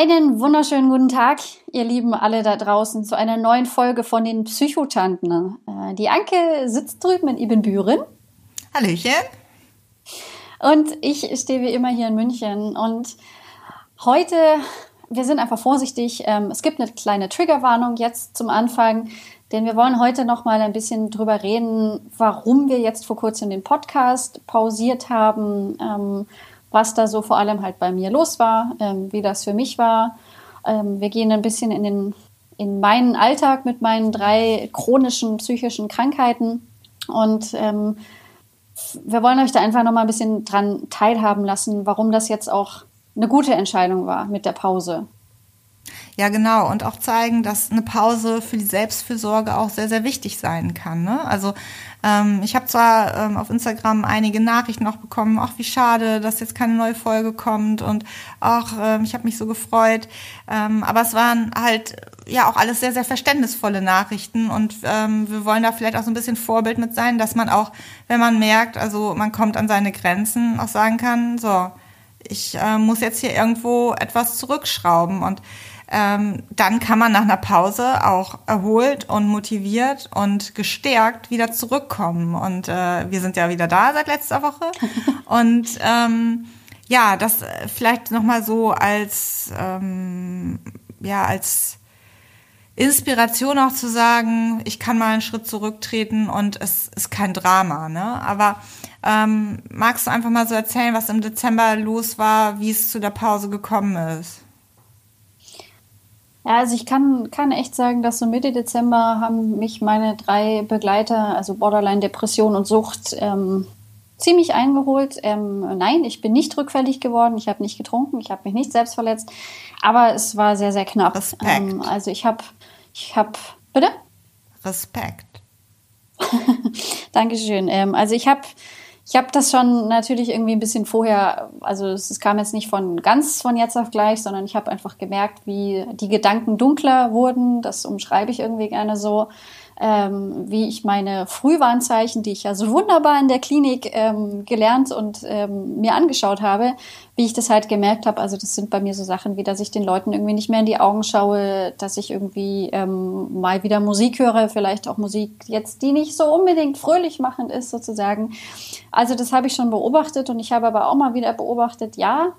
Einen wunderschönen guten Tag, ihr Lieben alle da draußen, zu einer neuen Folge von den Psychotanten. Äh, die Anke sitzt drüben in Ibbenbüren. Hallöchen. Und ich stehe wie immer hier in München. Und heute, wir sind einfach vorsichtig. Ähm, es gibt eine kleine Triggerwarnung jetzt zum Anfang, denn wir wollen heute noch mal ein bisschen drüber reden, warum wir jetzt vor kurzem den Podcast pausiert haben ähm, was da so vor allem halt bei mir los war, ähm, wie das für mich war. Ähm, wir gehen ein bisschen in, den, in meinen Alltag mit meinen drei chronischen psychischen Krankheiten und ähm, wir wollen euch da einfach noch mal ein bisschen dran teilhaben lassen, warum das jetzt auch eine gute Entscheidung war mit der Pause. Ja, genau. Und auch zeigen, dass eine Pause für die Selbstfürsorge auch sehr, sehr wichtig sein kann. Ne? Also ähm, ich habe zwar ähm, auf Instagram einige Nachrichten noch bekommen, ach wie schade, dass jetzt keine neue Folge kommt und auch ähm, ich habe mich so gefreut. Ähm, aber es waren halt ja auch alles sehr, sehr verständnisvolle Nachrichten und ähm, wir wollen da vielleicht auch so ein bisschen Vorbild mit sein, dass man auch, wenn man merkt, also man kommt an seine Grenzen, auch sagen kann, so, ich äh, muss jetzt hier irgendwo etwas zurückschrauben und ähm, dann kann man nach einer Pause auch erholt und motiviert und gestärkt wieder zurückkommen. Und äh, wir sind ja wieder da seit letzter Woche. und ähm, ja, das vielleicht nochmal so als, ähm, ja, als Inspiration auch zu sagen, ich kann mal einen Schritt zurücktreten und es ist kein Drama. Ne? Aber ähm, magst du einfach mal so erzählen, was im Dezember los war, wie es zu der Pause gekommen ist? Ja, also ich kann, kann echt sagen, dass so Mitte Dezember haben mich meine drei Begleiter, also Borderline, Depression und Sucht, ähm, ziemlich eingeholt. Ähm, nein, ich bin nicht rückfällig geworden, ich habe nicht getrunken, ich habe mich nicht selbst verletzt, aber es war sehr, sehr knapp. Respekt. Ähm, also ich habe, ich habe, bitte? Respekt. Dankeschön. Ähm, also ich habe ich habe das schon natürlich irgendwie ein bisschen vorher, also es kam jetzt nicht von ganz von jetzt auf gleich, sondern ich habe einfach gemerkt, wie die Gedanken dunkler wurden. Das umschreibe ich irgendwie gerne so ähm, wie ich meine Frühwarnzeichen, die ich ja so wunderbar in der Klinik ähm, gelernt und ähm, mir angeschaut habe, wie ich das halt gemerkt habe. Also das sind bei mir so Sachen wie, dass ich den Leuten irgendwie nicht mehr in die Augen schaue, dass ich irgendwie ähm, mal wieder Musik höre, vielleicht auch Musik jetzt, die nicht so unbedingt fröhlich machend ist sozusagen. Also das habe ich schon beobachtet und ich habe aber auch mal wieder beobachtet, ja,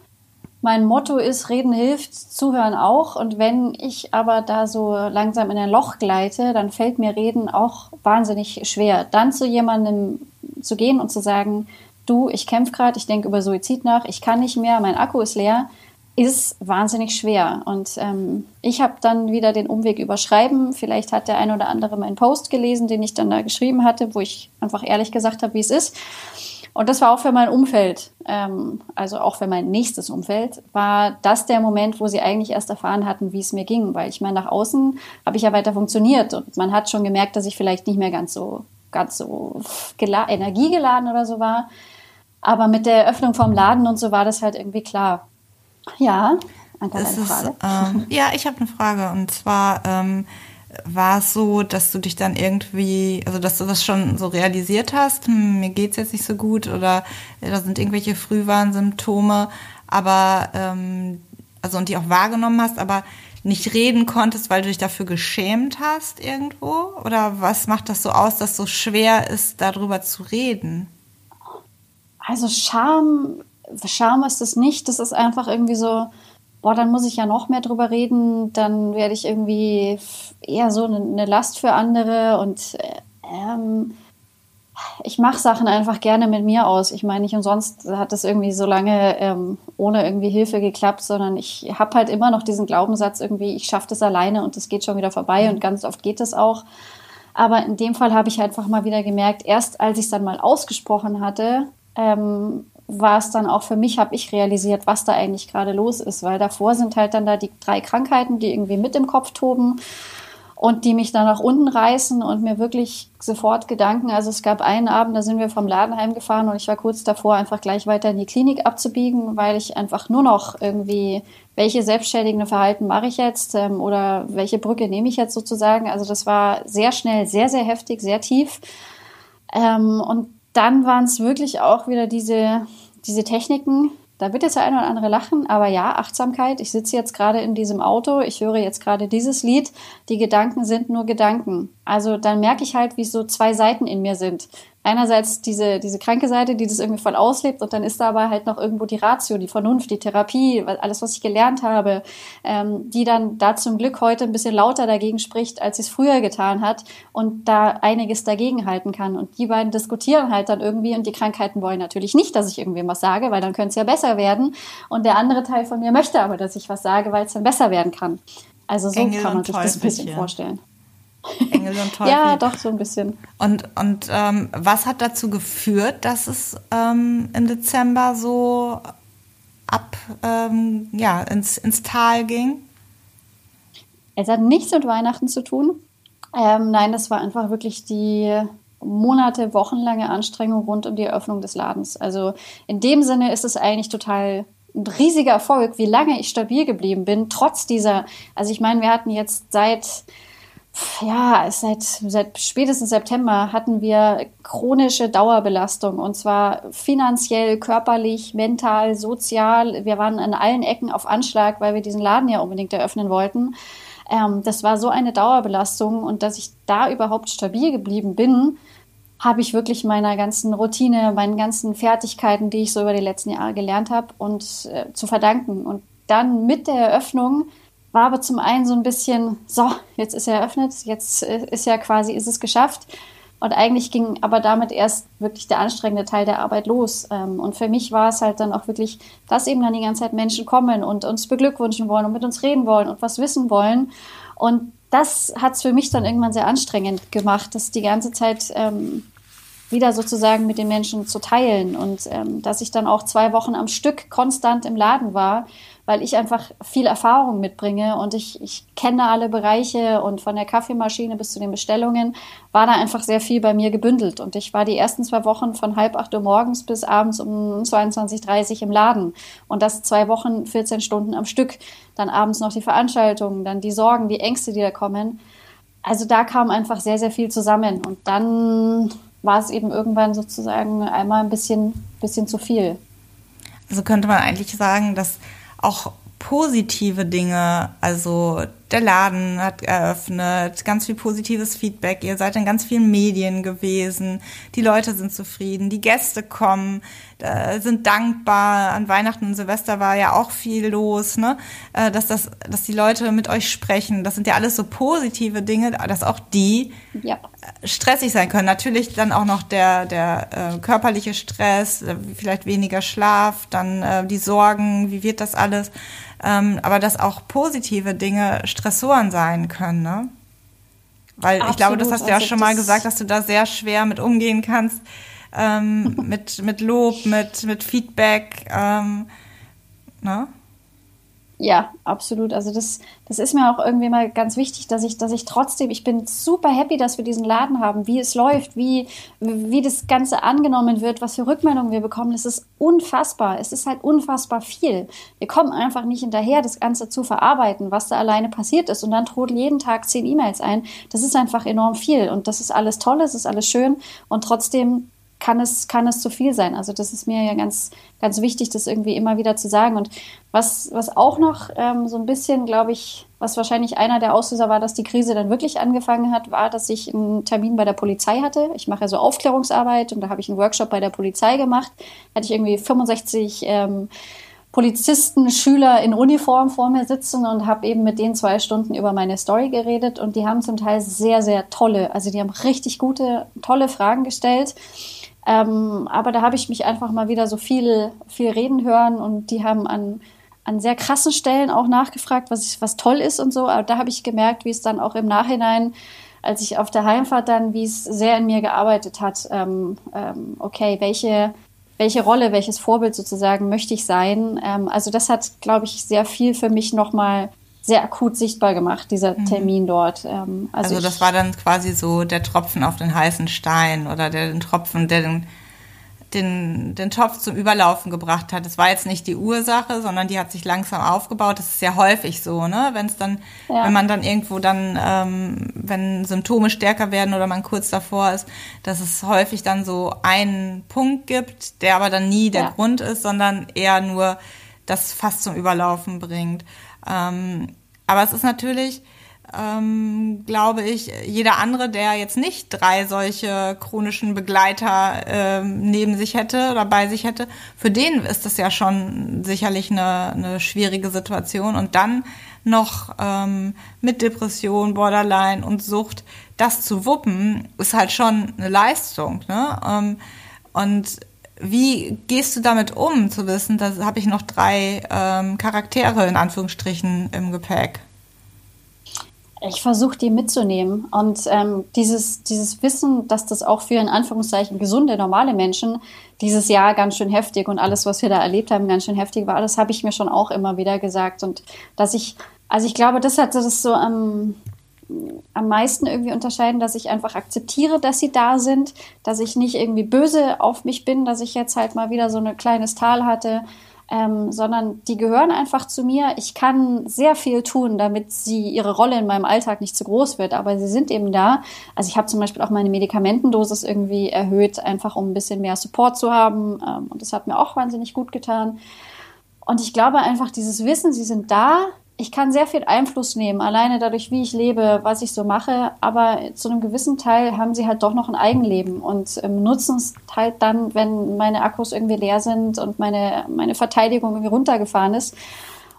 mein Motto ist, reden hilft, zuhören auch. Und wenn ich aber da so langsam in ein Loch gleite, dann fällt mir reden auch wahnsinnig schwer. Dann zu jemandem zu gehen und zu sagen, du, ich kämpfe gerade, ich denke über Suizid nach, ich kann nicht mehr, mein Akku ist leer, ist wahnsinnig schwer. Und ähm, ich habe dann wieder den Umweg überschreiben. Vielleicht hat der ein oder andere meinen Post gelesen, den ich dann da geschrieben hatte, wo ich einfach ehrlich gesagt habe, wie es ist. Und das war auch für mein Umfeld, ähm, also auch für mein nächstes Umfeld, war das der Moment, wo sie eigentlich erst erfahren hatten, wie es mir ging. Weil ich meine, nach außen habe ich ja weiter funktioniert und man hat schon gemerkt, dass ich vielleicht nicht mehr ganz so, ganz so energiegeladen oder so war. Aber mit der Eröffnung vom Laden und so war das halt irgendwie klar. Ja, Anke, eine Frage. ähm, ja, ich habe eine Frage und zwar ähm, war es so, dass du dich dann irgendwie, also dass du das schon so realisiert hast, hm, mir geht's jetzt nicht so gut oder da sind irgendwelche Frühwarnsymptome, aber ähm, also und die auch wahrgenommen hast, aber nicht reden konntest, weil du dich dafür geschämt hast irgendwo? Oder was macht das so aus, dass so schwer ist, darüber zu reden? Also Scham, Scham ist es nicht. Das ist einfach irgendwie so, boah, dann muss ich ja noch mehr drüber reden, dann werde ich irgendwie eher so eine Last für andere und ähm, ich mache Sachen einfach gerne mit mir aus. Ich meine, nicht umsonst hat das irgendwie so lange ähm, ohne irgendwie Hilfe geklappt, sondern ich habe halt immer noch diesen Glaubenssatz irgendwie, ich schaffe das alleine und es geht schon wieder vorbei und ganz oft geht das auch. Aber in dem Fall habe ich einfach mal wieder gemerkt, erst als ich es dann mal ausgesprochen hatte, ähm, war es dann auch für mich, habe ich realisiert, was da eigentlich gerade los ist, weil davor sind halt dann da die drei Krankheiten, die irgendwie mit im Kopf toben. und die mich dann nach unten reißen und mir wirklich sofort Gedanken. Also es gab einen Abend, da sind wir vom Laden heimgefahren und ich war kurz davor, einfach gleich weiter in die Klinik abzubiegen, weil ich einfach nur noch irgendwie, welche selbstständigende Verhalten mache ich jetzt ähm, oder welche Brücke nehme ich jetzt sozusagen. Also das war sehr schnell, sehr, sehr heftig, sehr tief. Ähm, und dann waren es wirklich auch wieder diese, diese Techniken, da wird jetzt der eine oder andere lachen, aber ja, Achtsamkeit. Ich sitze jetzt gerade in diesem Auto, ich höre jetzt gerade dieses Lied. Die Gedanken sind nur Gedanken. Also dann merke ich halt, wie so zwei Seiten in mir sind einerseits diese, diese kranke Seite, die das irgendwie voll auslebt und dann ist da aber halt noch irgendwo die Ratio, die Vernunft, die Therapie, alles, was ich gelernt habe, ähm, die dann da zum Glück heute ein bisschen lauter dagegen spricht, als sie es früher getan hat und da einiges dagegen halten kann. Und die beiden diskutieren halt dann irgendwie und die Krankheiten wollen natürlich nicht, dass ich irgendwem was sage, weil dann könnte es ja besser werden. Und der andere Teil von mir möchte aber, dass ich was sage, weil es dann besser werden kann. Also so Engel kann man sich das ein bisschen vorstellen. Engel und Teufel. ja, doch, so ein bisschen. Und, und ähm, was hat dazu geführt, dass es ähm, im Dezember so ab, ähm, ja, ins, ins Tal ging? Es hat nichts mit Weihnachten zu tun. Ähm, nein, das war einfach wirklich die Monate, wochenlange Anstrengung rund um die Eröffnung des Ladens. Also in dem Sinne ist es eigentlich total ein riesiger Erfolg, wie lange ich stabil geblieben bin, trotz dieser, also ich meine, wir hatten jetzt seit ja, seit, seit spätestens September hatten wir chronische Dauerbelastung und zwar finanziell, körperlich, mental, sozial. Wir waren an allen Ecken auf Anschlag, weil wir diesen Laden ja unbedingt eröffnen wollten. Ähm, das war so eine Dauerbelastung und dass ich da überhaupt stabil geblieben bin, habe ich wirklich meiner ganzen Routine, meinen ganzen Fertigkeiten, die ich so über die letzten Jahre gelernt habe, und äh, zu verdanken. Und dann mit der Eröffnung war aber zum einen so ein bisschen, so, jetzt ist er eröffnet, jetzt äh, ist ja quasi, ist es geschafft. Und eigentlich ging aber damit erst wirklich der anstrengende Teil der Arbeit los. Ähm, und für mich war es halt dann auch wirklich, dass eben dann die ganze Zeit Menschen kommen und uns beglückwünschen wollen und mit uns reden wollen und was wissen wollen. Und das hat es für mich dann irgendwann sehr anstrengend gemacht, das die ganze Zeit ähm, wieder sozusagen mit den Menschen zu teilen. Und ähm, dass ich dann auch zwei Wochen am Stück konstant im Laden war weil ich einfach viel Erfahrung mitbringe und ich, ich kenne alle Bereiche und von der Kaffeemaschine bis zu den Bestellungen war da einfach sehr viel bei mir gebündelt. Und ich war die ersten zwei Wochen von halb acht Uhr morgens bis abends um 22.30 Uhr im Laden. Und das zwei Wochen, 14 Stunden am Stück. Dann abends noch die Veranstaltungen, dann die Sorgen, die Ängste, die da kommen. Also da kam einfach sehr, sehr viel zusammen. Und dann war es eben irgendwann sozusagen einmal ein bisschen, bisschen zu viel. Also könnte man eigentlich sagen, dass auch positive Dinge, also der Laden hat eröffnet, ganz viel positives Feedback, ihr seid in ganz vielen Medien gewesen, die Leute sind zufrieden, die Gäste kommen, äh, sind dankbar. An Weihnachten und Silvester war ja auch viel los, ne? Äh, dass, das, dass die Leute mit euch sprechen, das sind ja alles so positive Dinge, dass auch die ja. stressig sein können. Natürlich dann auch noch der, der äh, körperliche Stress, äh, vielleicht weniger Schlaf, dann äh, die Sorgen, wie wird das alles? ähm, aber dass auch positive Dinge Stressoren sein können, ne? Weil Absolut, ich glaube, das hast du ja also schon mal gesagt, dass du da sehr schwer mit umgehen kannst, ähm, mit, mit Lob, mit, mit Feedback, ähm, ne? Ja, absolut. Also das, das ist mir auch irgendwie mal ganz wichtig, dass ich, dass ich trotzdem, ich bin super happy, dass wir diesen Laden haben, wie es läuft, wie, wie das Ganze angenommen wird, was für Rückmeldungen wir bekommen. Es ist unfassbar. Es ist halt unfassbar viel. Wir kommen einfach nicht hinterher, das Ganze zu verarbeiten, was da alleine passiert ist. Und dann trudeln jeden Tag zehn E-Mails ein. Das ist einfach enorm viel. Und das ist alles toll, es ist alles schön. Und trotzdem kann es, kann es zu viel sein. Also das ist mir ja ganz, ganz wichtig, das irgendwie immer wieder zu sagen. Und was, was auch noch ähm, so ein bisschen, glaube ich, was wahrscheinlich einer der Auslöser war, dass die Krise dann wirklich angefangen hat, war, dass ich einen Termin bei der Polizei hatte. Ich mache ja so Aufklärungsarbeit und da habe ich einen Workshop bei der Polizei gemacht. Hatte ich irgendwie 65 ähm, Polizisten, Schüler in Uniform vor mir sitzen und habe eben mit denen zwei Stunden über meine Story geredet und die haben zum Teil sehr, sehr tolle, also die haben richtig gute, tolle Fragen gestellt. Ähm, aber da habe ich mich einfach mal wieder so viel, viel reden hören und die haben an, an sehr krassen Stellen auch nachgefragt, was, was toll ist und so. Aber da habe ich gemerkt, wie es dann auch im Nachhinein, als ich auf der Heimfahrt dann, wie es sehr in mir gearbeitet hat. Ähm, ähm, okay, welche, welche Rolle, welches Vorbild sozusagen möchte ich sein? Ähm, also das hat, glaube ich, sehr viel für mich nochmal sehr akut sichtbar gemacht, dieser mhm. Termin dort. Ähm, also, also das war dann quasi so der Tropfen auf den heißen Stein oder der den Tropfen, der den den, den Topf zum Überlaufen gebracht hat. Das war jetzt nicht die Ursache, sondern die hat sich langsam aufgebaut. Das ist ja häufig so, ne? Wenn es dann, ja. wenn man dann irgendwo dann, ähm, wenn Symptome stärker werden oder man kurz davor ist, dass es häufig dann so einen Punkt gibt, der aber dann nie der ja. Grund ist, sondern eher nur das fast zum Überlaufen bringt. Ähm, aber es ist natürlich, ähm, glaube ich, jeder andere, der jetzt nicht drei solche chronischen Begleiter ähm, neben sich hätte oder bei sich hätte, für den ist das ja schon sicherlich eine, eine schwierige Situation. Und dann noch ähm, mit Depression, Borderline und Sucht, das zu wuppen, ist halt schon eine Leistung. Ne? Ähm, und wie gehst du damit um, zu wissen, da habe ich noch drei ähm, Charaktere in Anführungsstrichen im Gepäck? Ich versuche die mitzunehmen und ähm, dieses, dieses Wissen, dass das auch für in Anführungszeichen gesunde, normale Menschen dieses Jahr ganz schön heftig und alles, was wir da erlebt haben, ganz schön heftig war, das habe ich mir schon auch immer wieder gesagt und dass ich, also ich glaube, das hat das so am, am meisten irgendwie unterscheiden, dass ich einfach akzeptiere, dass sie da sind, dass ich nicht irgendwie böse auf mich bin, dass ich jetzt halt mal wieder so ein kleines Tal hatte, ähm, sondern die gehören einfach zu mir. Ich kann sehr viel tun, damit sie ihre Rolle in meinem Alltag nicht zu groß wird, aber sie sind eben da. Also ich habe zum Beispiel auch meine Medikamentendosis irgendwie erhöht, einfach um ein bisschen mehr Support zu haben ähm, und das hat mir auch wahnsinnig gut getan. Und ich glaube einfach, dieses Wissen, sie sind da, ich kann sehr viel Einfluss nehmen, alleine dadurch, wie ich lebe, was ich so mache. Aber zu einem gewissen Teil haben sie halt doch noch ein Eigenleben und ähm, nutzen es halt dann, wenn meine Akkus irgendwie leer sind und meine, meine Verteidigung irgendwie runtergefahren ist.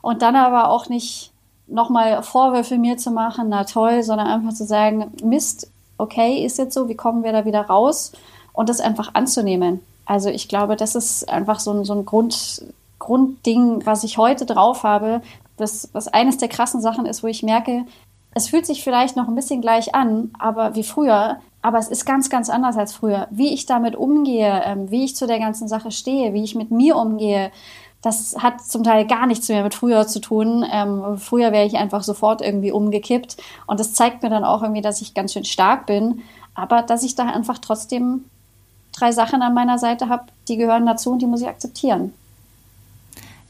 Und dann aber auch nicht nochmal Vorwürfe mir zu machen, na toll, sondern einfach zu sagen, Mist, okay, ist jetzt so, wie kommen wir da wieder raus? Und das einfach anzunehmen. Also ich glaube, das ist einfach so ein, so ein Grund, Grundding, was ich heute drauf habe, was, was eines der krassen Sachen ist, wo ich merke, es fühlt sich vielleicht noch ein bisschen gleich an, aber wie früher, aber es ist ganz, ganz anders als früher. Wie ich damit umgehe, ähm, wie ich zu der ganzen Sache stehe, wie ich mit mir umgehe, das hat zum Teil gar nichts mehr mit früher zu tun. Ähm, früher wäre ich einfach sofort irgendwie umgekippt. Und das zeigt mir dann auch irgendwie, dass ich ganz schön stark bin, aber dass ich da einfach trotzdem drei Sachen an meiner Seite habe, die gehören dazu und die muss ich akzeptieren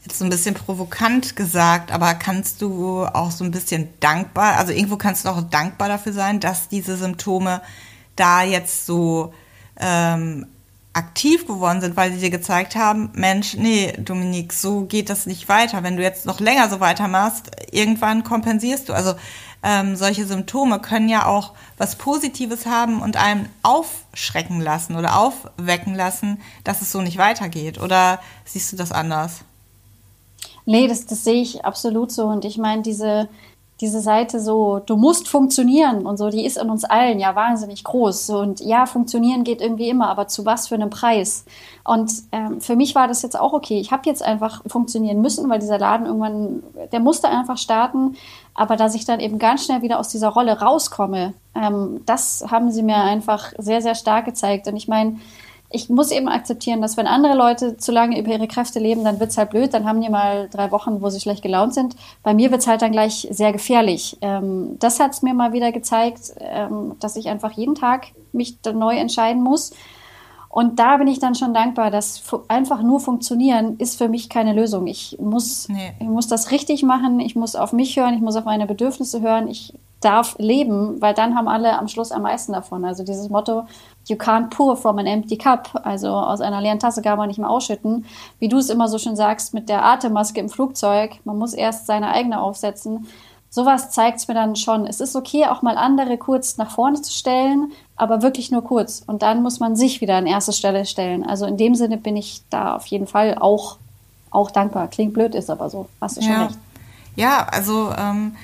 jetzt so ein bisschen provokant gesagt, aber kannst du auch so ein bisschen dankbar, also irgendwo kannst du auch dankbar dafür sein, dass diese Symptome da jetzt so ähm, aktiv geworden sind, weil sie dir gezeigt haben, Mensch, nee, Dominique, so geht das nicht weiter. Wenn du jetzt noch länger so weitermachst, irgendwann kompensierst du. Also ähm, solche Symptome können ja auch was Positives haben und einem aufschrecken lassen oder aufwecken lassen, dass es so nicht weitergeht. Oder siehst du das anders? Nee, das, das sehe ich absolut so. Und ich meine, diese, diese Seite so, du musst funktionieren und so, die ist in uns allen ja wahnsinnig groß. Und ja, funktionieren geht irgendwie immer, aber zu was für einem Preis? Und ähm, für mich war das jetzt auch okay. Ich habe jetzt einfach funktionieren müssen, weil dieser Laden irgendwann, der musste einfach starten. Aber dass ich dann eben ganz schnell wieder aus dieser Rolle rauskomme, ähm, das haben sie mir einfach sehr, sehr stark gezeigt. Und ich meine, ich muss eben akzeptieren, dass wenn andere Leute zu lange über ihre Kräfte leben, dann wird's halt blöd, dann haben die mal drei Wochen, wo sie schlecht gelaunt sind. Bei mir wird's halt dann gleich sehr gefährlich. Ähm, das hat's mir mal wieder gezeigt, ähm, dass ich einfach jeden Tag mich dann neu entscheiden muss. Und da bin ich dann schon dankbar, dass einfach nur funktionieren ist für mich keine Lösung. Ich muss, nee. ich muss das richtig machen, ich muss auf mich hören, ich muss auf meine Bedürfnisse hören, ich darf leben, weil dann haben alle am Schluss am meisten davon. Also dieses Motto, you can't pour from an empty cup, also aus einer leeren Tasse kann man nicht mehr ausschütten. Wie du es immer so schön sagst, mit der Atemmaske im Flugzeug, man muss erst seine eigene aufsetzen. Sowas zeigt es mir dann schon. Es ist okay, auch mal andere kurz nach vorne zu stellen, aber wirklich nur kurz. Und dann muss man sich wieder an erste Stelle stellen. Also in dem Sinne bin ich da auf jeden Fall auch, auch dankbar. Klingt blöd, ist aber so. Hast du schon ja. recht. Ja, also ähm,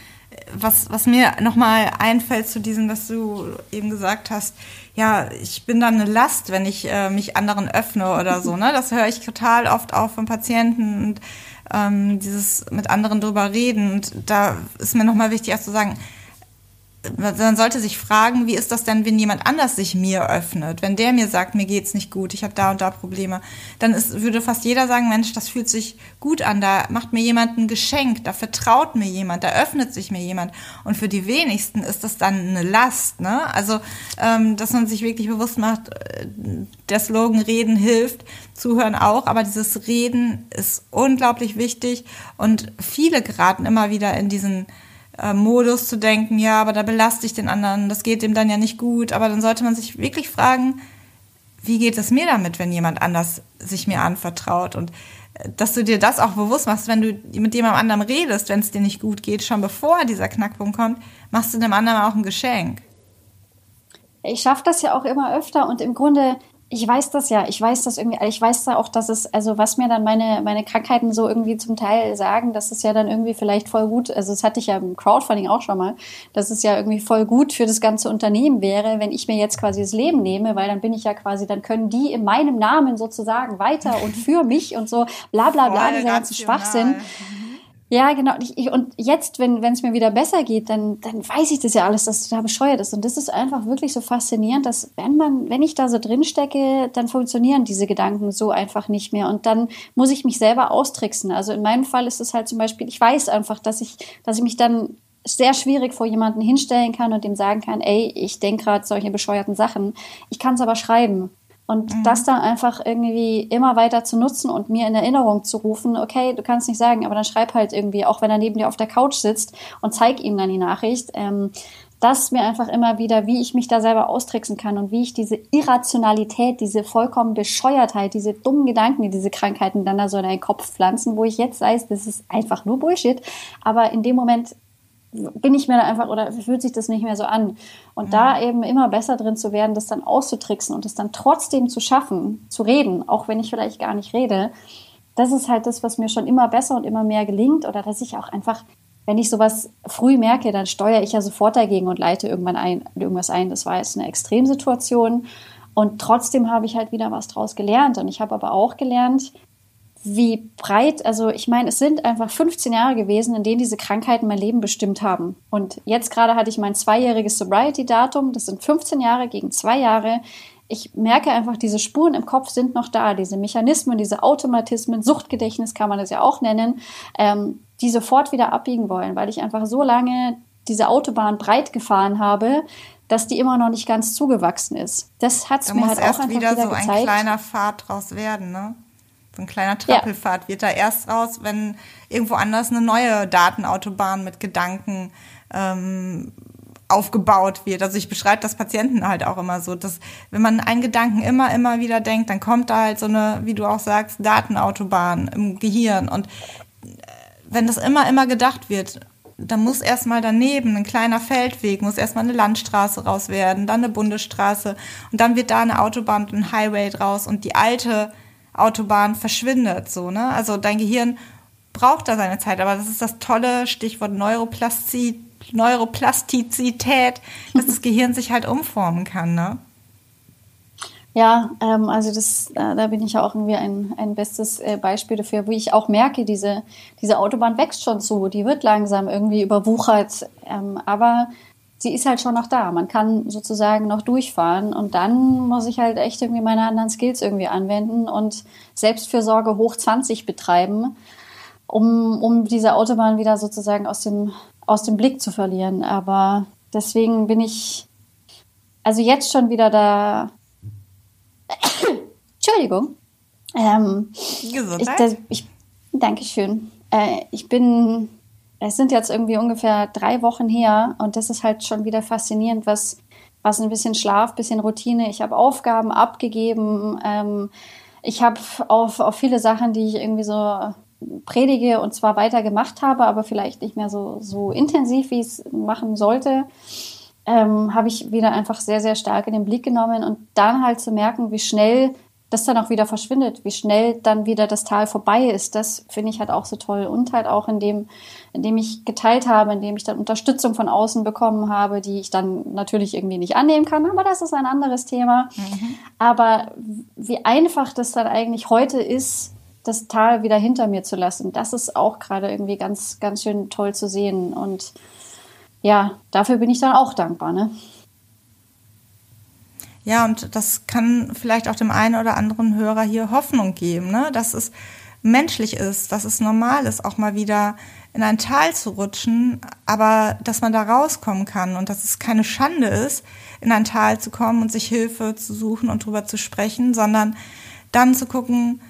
was, was mir nochmal einfällt zu diesem, dass du eben gesagt hast, ja, ich bin dann eine Last, wenn ich äh, mich anderen öffne oder so. Ne? Das höre ich total oft auch von Patienten und ähm, dieses mit anderen drüber reden. Und da ist mir nochmal wichtig, erst zu sagen, man sollte sich fragen, wie ist das denn, wenn jemand anders sich mir öffnet? Wenn der mir sagt, mir geht's nicht gut, ich habe da und da Probleme, dann ist, würde fast jeder sagen, Mensch, das fühlt sich gut an, da macht mir jemand ein Geschenk, da vertraut mir jemand, da öffnet sich mir jemand. Und für die wenigsten ist das dann eine Last. Ne? Also, ähm, dass man sich wirklich bewusst macht, äh, der Slogan Reden hilft, Zuhören auch, aber dieses Reden ist unglaublich wichtig und viele geraten immer wieder in diesen äh, Modus zu denken, ja, aber da belaste ich den anderen, das geht dem dann ja nicht gut. Aber dann sollte man sich wirklich fragen, wie geht es mir damit, wenn jemand anders sich mir anvertraut? Und äh, dass du dir das auch bewusst machst, wenn du mit jemandem anderem redest, wenn es dir nicht gut geht, schon bevor dieser Knackpunkt kommt, machst du dem anderen auch ein Geschenk. Ich schaffe das ja auch immer öfter und im Grunde ich weiß das ja, ich weiß das irgendwie, ich weiß da auch, dass es, also was mir dann meine, meine Krankheiten so irgendwie zum Teil sagen, dass es ja dann irgendwie vielleicht voll gut, also das hatte ich ja im Crowdfunding auch schon mal, dass es ja irgendwie voll gut für das ganze Unternehmen wäre, wenn ich mir jetzt quasi das Leben nehme, weil dann bin ich ja quasi, dann können die in meinem Namen sozusagen weiter und für mich und so, bla bla bla, dieser ganze Schwachsinn. Ja, genau. Und jetzt, wenn es mir wieder besser geht, dann, dann weiß ich das ja alles, dass da bescheuert ist. Und das ist einfach wirklich so faszinierend, dass wenn man, wenn ich da so drin stecke, dann funktionieren diese Gedanken so einfach nicht mehr. Und dann muss ich mich selber austricksen. Also in meinem Fall ist es halt zum Beispiel, ich weiß einfach, dass ich, dass ich mich dann sehr schwierig vor jemanden hinstellen kann und dem sagen kann, ey, ich denke gerade solche bescheuerten Sachen. Ich kann es aber schreiben. Und mhm. das dann einfach irgendwie immer weiter zu nutzen und mir in Erinnerung zu rufen, okay, du kannst nicht sagen, aber dann schreib halt irgendwie, auch wenn er neben dir auf der Couch sitzt und zeig ihm dann die Nachricht. Ähm, das mir einfach immer wieder, wie ich mich da selber austricksen kann und wie ich diese Irrationalität, diese vollkommen Bescheuertheit, diese dummen Gedanken, die diese Krankheiten dann da so in deinen Kopf pflanzen, wo ich jetzt weiß, das ist einfach nur Bullshit. Aber in dem Moment bin ich mir da einfach oder fühlt sich das nicht mehr so an. Und mhm. da eben immer besser drin zu werden, das dann auszutricksen und es dann trotzdem zu schaffen, zu reden, auch wenn ich vielleicht gar nicht rede, das ist halt das, was mir schon immer besser und immer mehr gelingt oder dass ich auch einfach, wenn ich sowas früh merke, dann steuere ich ja sofort dagegen und leite irgendwann ein, irgendwas ein. Das war jetzt eine Extremsituation. Und trotzdem habe ich halt wieder was draus gelernt. Und ich habe aber auch gelernt, wie breit, also ich meine, es sind einfach 15 Jahre gewesen, in denen diese Krankheiten mein Leben bestimmt haben. Und jetzt gerade hatte ich mein zweijähriges Sobriety-Datum. Das sind 15 Jahre gegen zwei Jahre. Ich merke einfach, diese Spuren im Kopf sind noch da, diese Mechanismen, diese Automatismen, Suchtgedächtnis kann man das ja auch nennen, ähm, die sofort wieder abbiegen wollen, weil ich einfach so lange diese Autobahn breit gefahren habe, dass die immer noch nicht ganz zugewachsen ist. Das hat es mir halt auch einfach wieder, wieder so gezeigt. ein kleiner Pfad draus werden, ne? So ein kleiner Trappelfahrt ja. wird da erst raus, wenn irgendwo anders eine neue Datenautobahn mit Gedanken ähm, aufgebaut wird. Also ich beschreibe das Patienten halt auch immer so, dass wenn man einen Gedanken immer, immer wieder denkt, dann kommt da halt so eine, wie du auch sagst, Datenautobahn im Gehirn. Und äh, wenn das immer, immer gedacht wird, dann muss erstmal daneben ein kleiner Feldweg, muss erstmal eine Landstraße raus werden, dann eine Bundesstraße und dann wird da eine Autobahn und ein Highway draus und die alte Autobahn verschwindet, so, ne? Also dein Gehirn braucht da seine Zeit, aber das ist das tolle Stichwort Neuroplastizität, Neuroplastizität, dass das Gehirn sich halt umformen kann, ne? Ja, ähm, also das, äh, da bin ich ja auch irgendwie ein, ein bestes äh, Beispiel dafür, wo ich auch merke, diese, diese Autobahn wächst schon so, die wird langsam irgendwie überwuchert, ähm, aber sie ist halt schon noch da. Man kann sozusagen noch durchfahren und dann muss ich halt echt irgendwie meine anderen Skills irgendwie anwenden und Selbstfürsorge hoch 20 betreiben, um, um diese Autobahn wieder sozusagen aus dem, aus dem Blick zu verlieren. Aber deswegen bin ich also jetzt schon wieder da. Entschuldigung. Ähm, Gesundheit. Ich, ich, Dankeschön. Äh, ich bin es sind jetzt irgendwie ungefähr drei Wochen her und das ist halt schon wieder faszinierend, was, was ein bisschen Schlaf, bisschen Routine. Ich habe Aufgaben abgegeben. Ähm, ich habe auf, auf viele Sachen, die ich irgendwie so predige und zwar weiter gemacht habe, aber vielleicht nicht mehr so, so intensiv, wie ich es machen sollte, ähm, habe ich wieder einfach sehr, sehr stark in den Blick genommen und dann halt zu merken, wie schnell das dann auch wieder verschwindet, wie schnell dann wieder das Tal vorbei ist, das finde ich halt auch so toll. Und halt auch in dem, in dem ich geteilt habe, in dem ich dann Unterstützung von außen bekommen habe, die ich dann natürlich irgendwie nicht annehmen kann, aber das ist ein anderes Thema. Mhm. Aber wie einfach das dann eigentlich heute ist, das Tal wieder hinter mir zu lassen, das ist auch gerade irgendwie ganz, ganz schön toll zu sehen. Und ja, dafür bin ich dann auch dankbar. Ne? Ja, und das kann vielleicht auch dem einen oder anderen Hörer hier Hoffnung geben, ne? dass es menschlich ist, dass es normal ist, auch mal wieder in ein Tal zu rutschen, aber dass man da rauskommen kann und dass es keine Schande ist, in ein Tal zu kommen und sich Hilfe zu suchen und drüber zu sprechen, sondern dann zu gucken,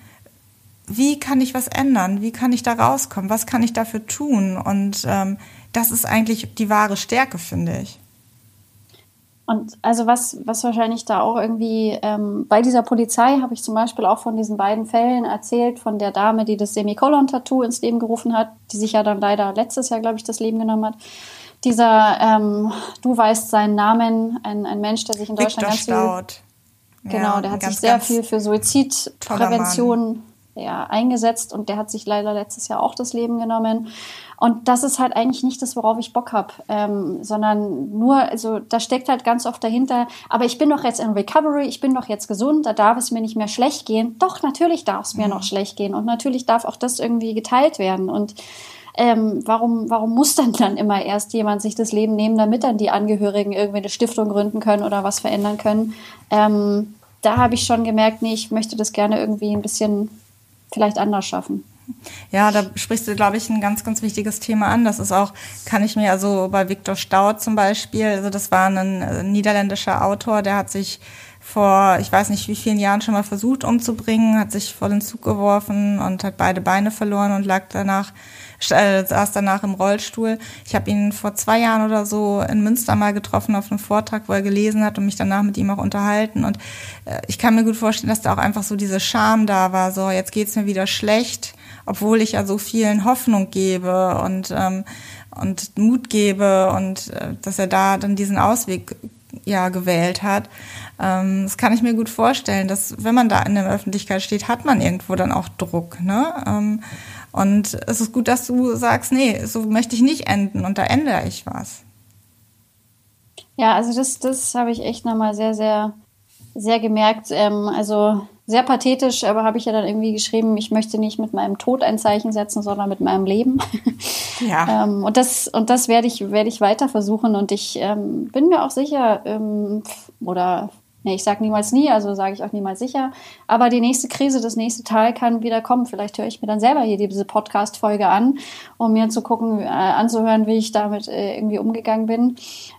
wie kann ich was ändern? Wie kann ich da rauskommen? Was kann ich dafür tun? Und ähm, das ist eigentlich die wahre Stärke, finde ich. Und also was, was wahrscheinlich da auch irgendwie ähm, bei dieser Polizei habe ich zum Beispiel auch von diesen beiden Fällen erzählt, von der Dame, die das Semikolon-Tattoo ins Leben gerufen hat, die sich ja dann leider letztes Jahr, glaube ich, das Leben genommen hat. Dieser, ähm, du weißt seinen Namen, ein, ein Mensch, der sich in Deutschland ganz Staud. viel, genau, ja, der hat ganz, sich sehr viel für Suizidprävention ja, eingesetzt und der hat sich leider letztes Jahr auch das Leben genommen. Und das ist halt eigentlich nicht das, worauf ich Bock habe, ähm, sondern nur, also da steckt halt ganz oft dahinter, aber ich bin doch jetzt in Recovery, ich bin doch jetzt gesund, da darf es mir nicht mehr schlecht gehen. Doch, natürlich darf es mir mhm. noch schlecht gehen und natürlich darf auch das irgendwie geteilt werden. Und ähm, warum, warum muss dann dann immer erst jemand sich das Leben nehmen, damit dann die Angehörigen irgendwie eine Stiftung gründen können oder was verändern können? Ähm, da habe ich schon gemerkt, nee, ich möchte das gerne irgendwie ein bisschen vielleicht anders schaffen. Ja, da sprichst du, glaube ich, ein ganz, ganz wichtiges Thema an. Das ist auch, kann ich mir also bei Viktor Staud zum Beispiel, also das war ein niederländischer Autor, der hat sich vor, ich weiß nicht wie vielen Jahren schon mal versucht umzubringen, hat sich vor den Zug geworfen und hat beide Beine verloren und lag danach, äh, saß danach im Rollstuhl. Ich habe ihn vor zwei Jahren oder so in Münster mal getroffen auf einem Vortrag, wo er gelesen hat und mich danach mit ihm auch unterhalten. Und äh, ich kann mir gut vorstellen, dass da auch einfach so diese Scham da war, so jetzt geht's mir wieder schlecht obwohl ich ja so vielen Hoffnung gebe und, ähm, und Mut gebe und äh, dass er da dann diesen Ausweg ja gewählt hat. Ähm, das kann ich mir gut vorstellen, dass wenn man da in der Öffentlichkeit steht, hat man irgendwo dann auch Druck. Ne? Ähm, und es ist gut, dass du sagst, nee, so möchte ich nicht enden und da ändere ich was. Ja, also das, das habe ich echt nochmal sehr, sehr, sehr gemerkt. Ähm, also sehr pathetisch, aber habe ich ja dann irgendwie geschrieben, ich möchte nicht mit meinem Tod ein Zeichen setzen, sondern mit meinem Leben. Ja. ähm, und das, und das werde ich, werde ich weiter versuchen. Und ich ähm, bin mir auch sicher, ähm, oder nee, ich sage niemals nie, also sage ich auch niemals sicher, aber die nächste Krise, das nächste Teil kann wieder kommen. Vielleicht höre ich mir dann selber hier diese Podcast-Folge an, um mir zu gucken, äh, anzuhören, wie ich damit äh, irgendwie umgegangen bin.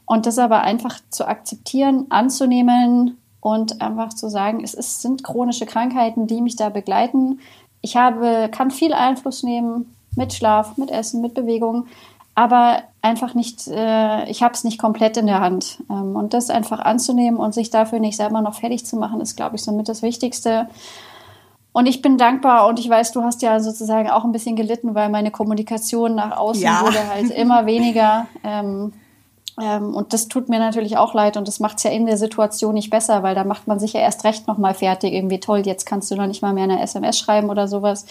Und das aber einfach zu akzeptieren, anzunehmen, und einfach zu sagen, es ist, sind chronische Krankheiten, die mich da begleiten. Ich habe, kann viel Einfluss nehmen mit Schlaf, mit Essen, mit Bewegung, aber einfach nicht, äh, ich habe es nicht komplett in der Hand. Ähm, und das einfach anzunehmen und sich dafür nicht selber noch fertig zu machen, ist, glaube ich, somit das Wichtigste. Und ich bin dankbar und ich weiß, du hast ja sozusagen auch ein bisschen gelitten, weil meine Kommunikation nach außen ja. wurde halt immer weniger. Ähm, ähm, und das tut mir natürlich auch leid und das macht es ja in der Situation nicht besser, weil da macht man sich ja erst recht nochmal fertig. Irgendwie toll, jetzt kannst du noch nicht mal mehr eine SMS schreiben oder sowas.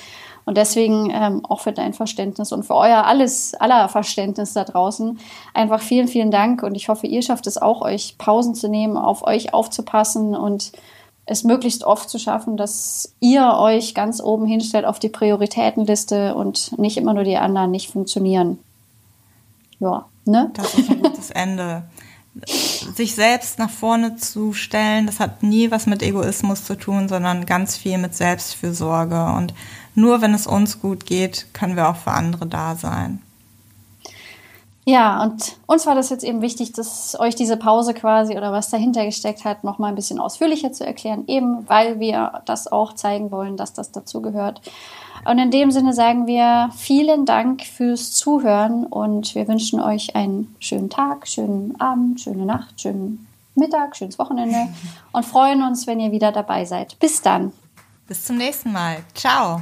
Und deswegen ähm, auch für dein Verständnis und für euer alles, aller Verständnis da draußen einfach vielen, vielen Dank. Und ich hoffe, ihr schafft es auch, euch Pausen zu nehmen, auf euch aufzupassen und es möglichst oft zu schaffen, dass ihr euch ganz oben hinstellt auf die Prioritätenliste und nicht immer nur die anderen nicht funktionieren. Ja. Ne? Das ist ein gutes Ende. Sich selbst nach vorne zu stellen, das hat nie was mit Egoismus zu tun, sondern ganz viel mit Selbstfürsorge. Und nur wenn es uns gut geht, können wir auch für andere da sein. Ja, und uns war das jetzt eben wichtig, dass euch diese Pause quasi oder was dahinter gesteckt hat, noch mal ein bisschen ausführlicher zu erklären, eben weil wir das auch zeigen wollen, dass das dazugehört. Und in dem Sinne sagen wir vielen Dank fürs Zuhören und wir wünschen euch einen schönen Tag, schönen Abend, schöne Nacht, schönen Mittag, schönes Wochenende und freuen uns, wenn ihr wieder dabei seid. Bis dann. Bis zum nächsten Mal. Ciao.